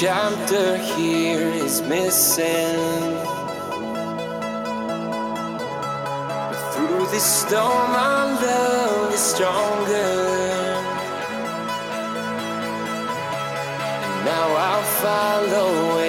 chapter here is missing. Through this storm, our love is stronger. And now I'll follow.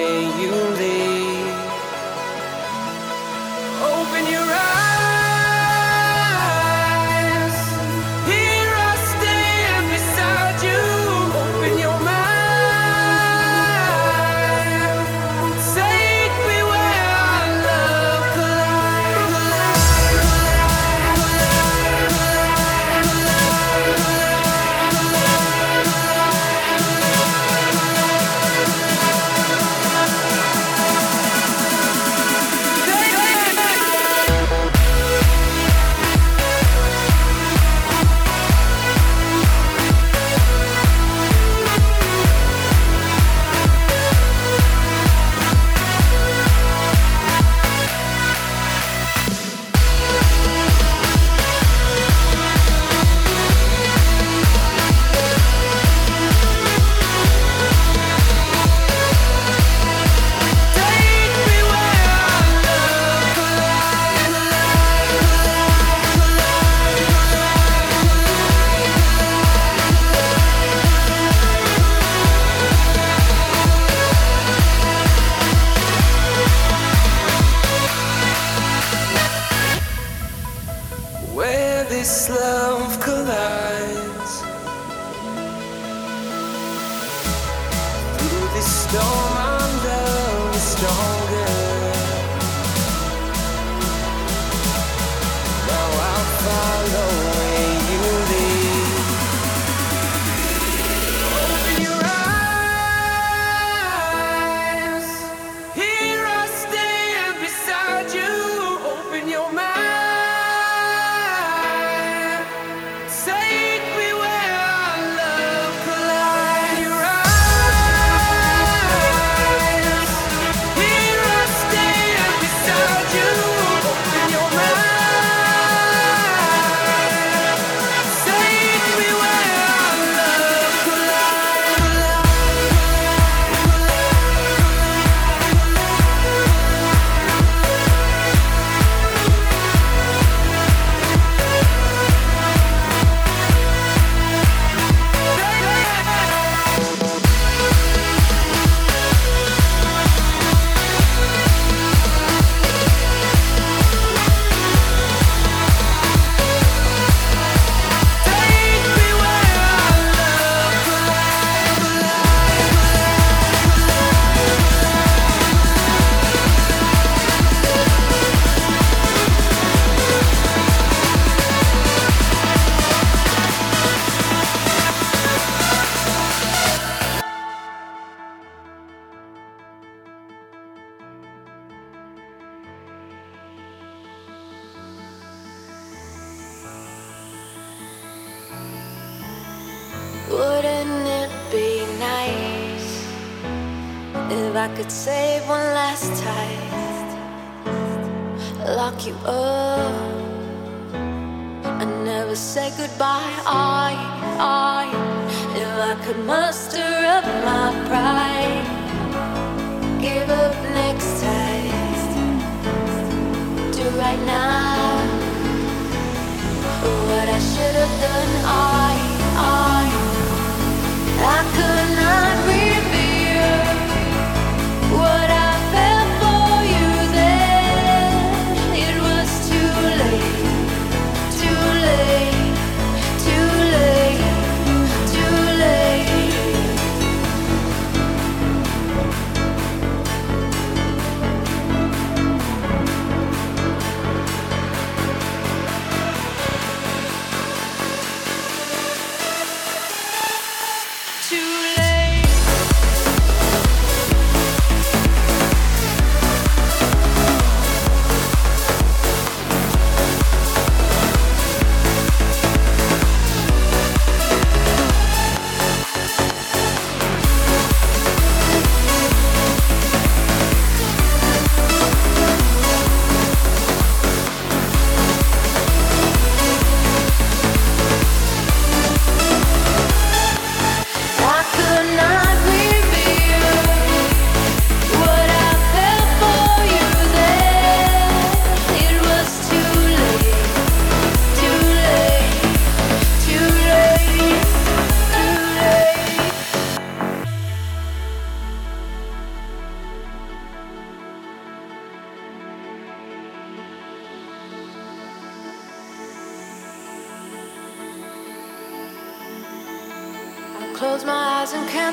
if I could save one last time, lock you up and never say goodbye. I, I, if I could muster up my pride, give up next time, do right now what I should have done. I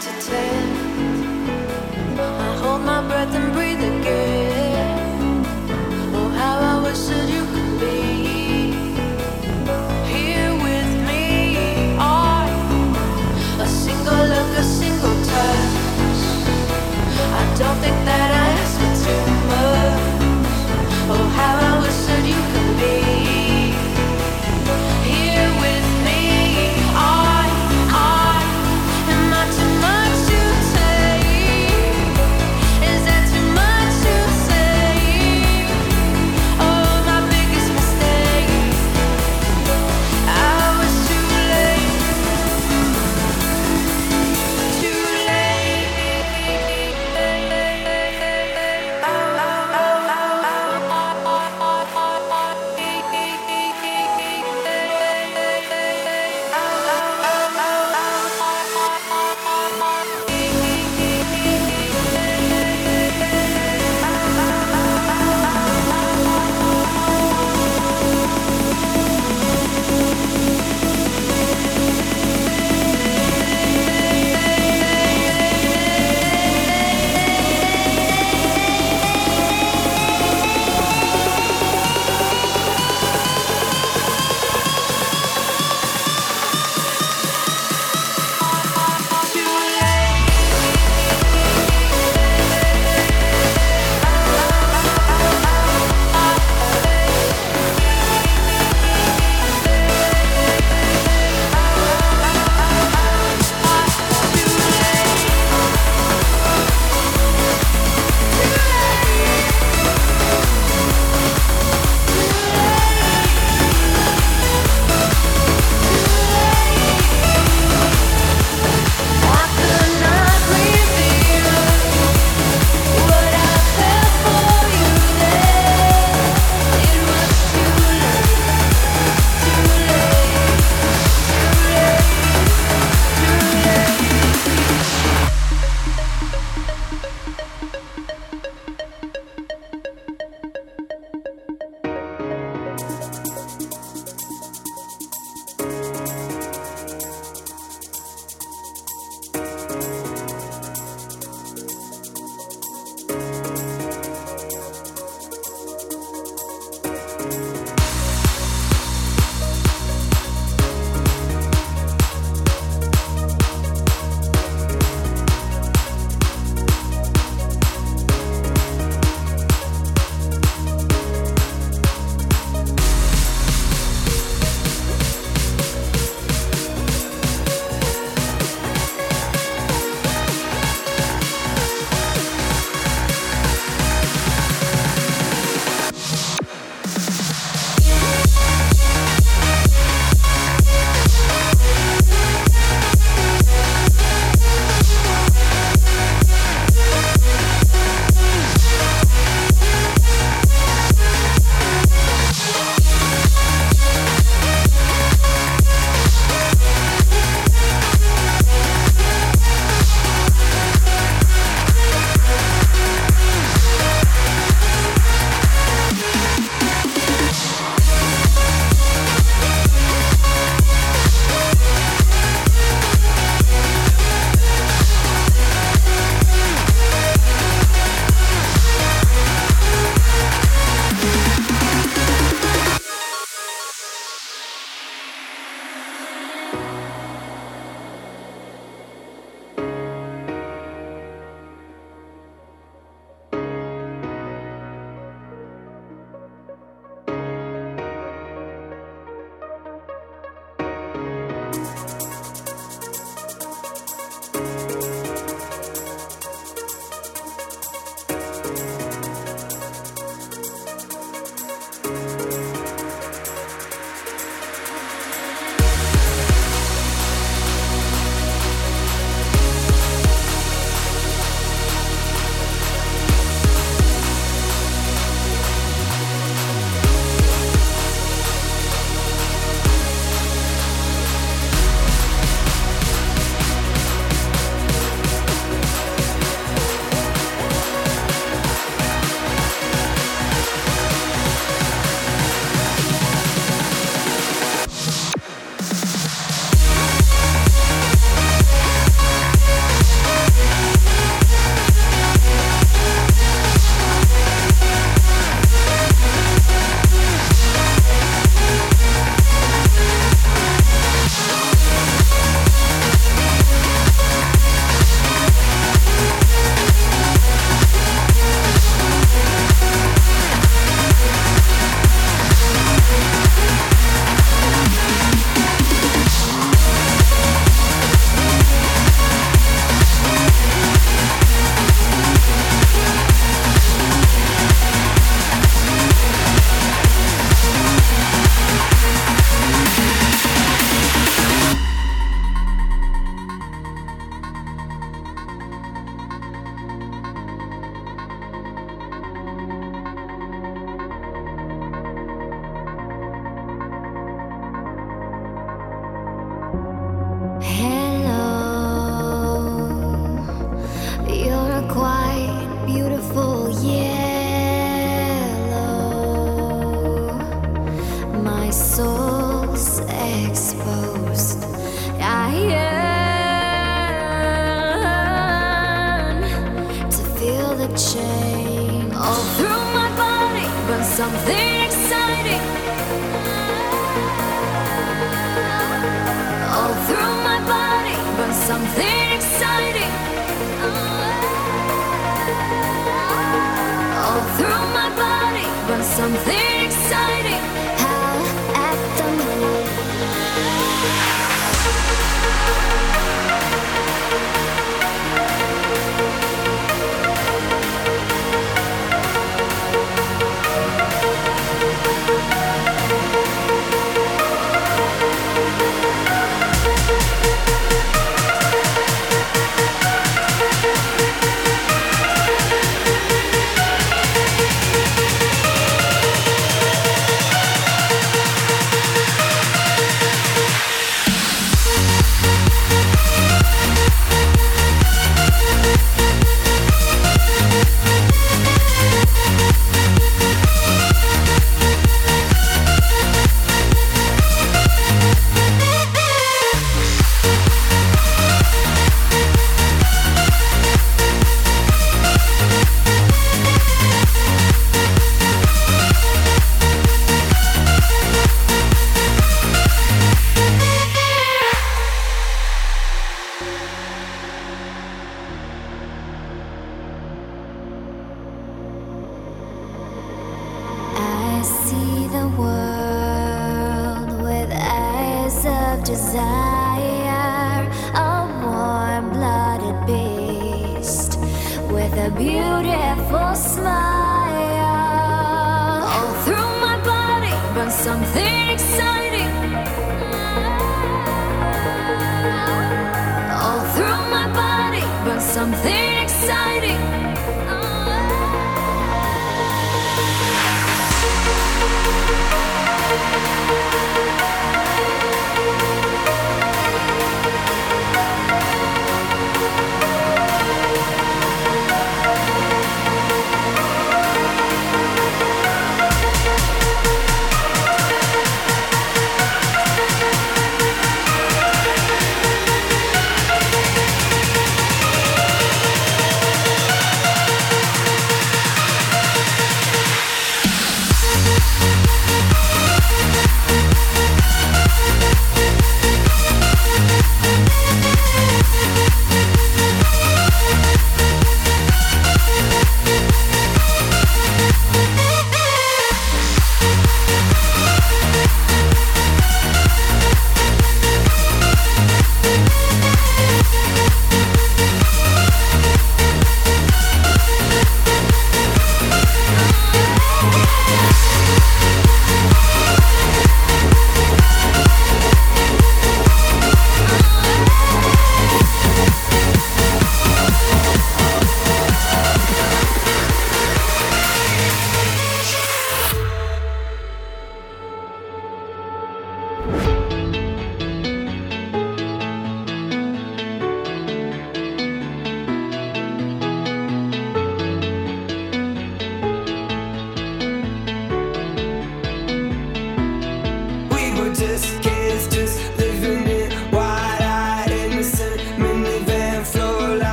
to ten.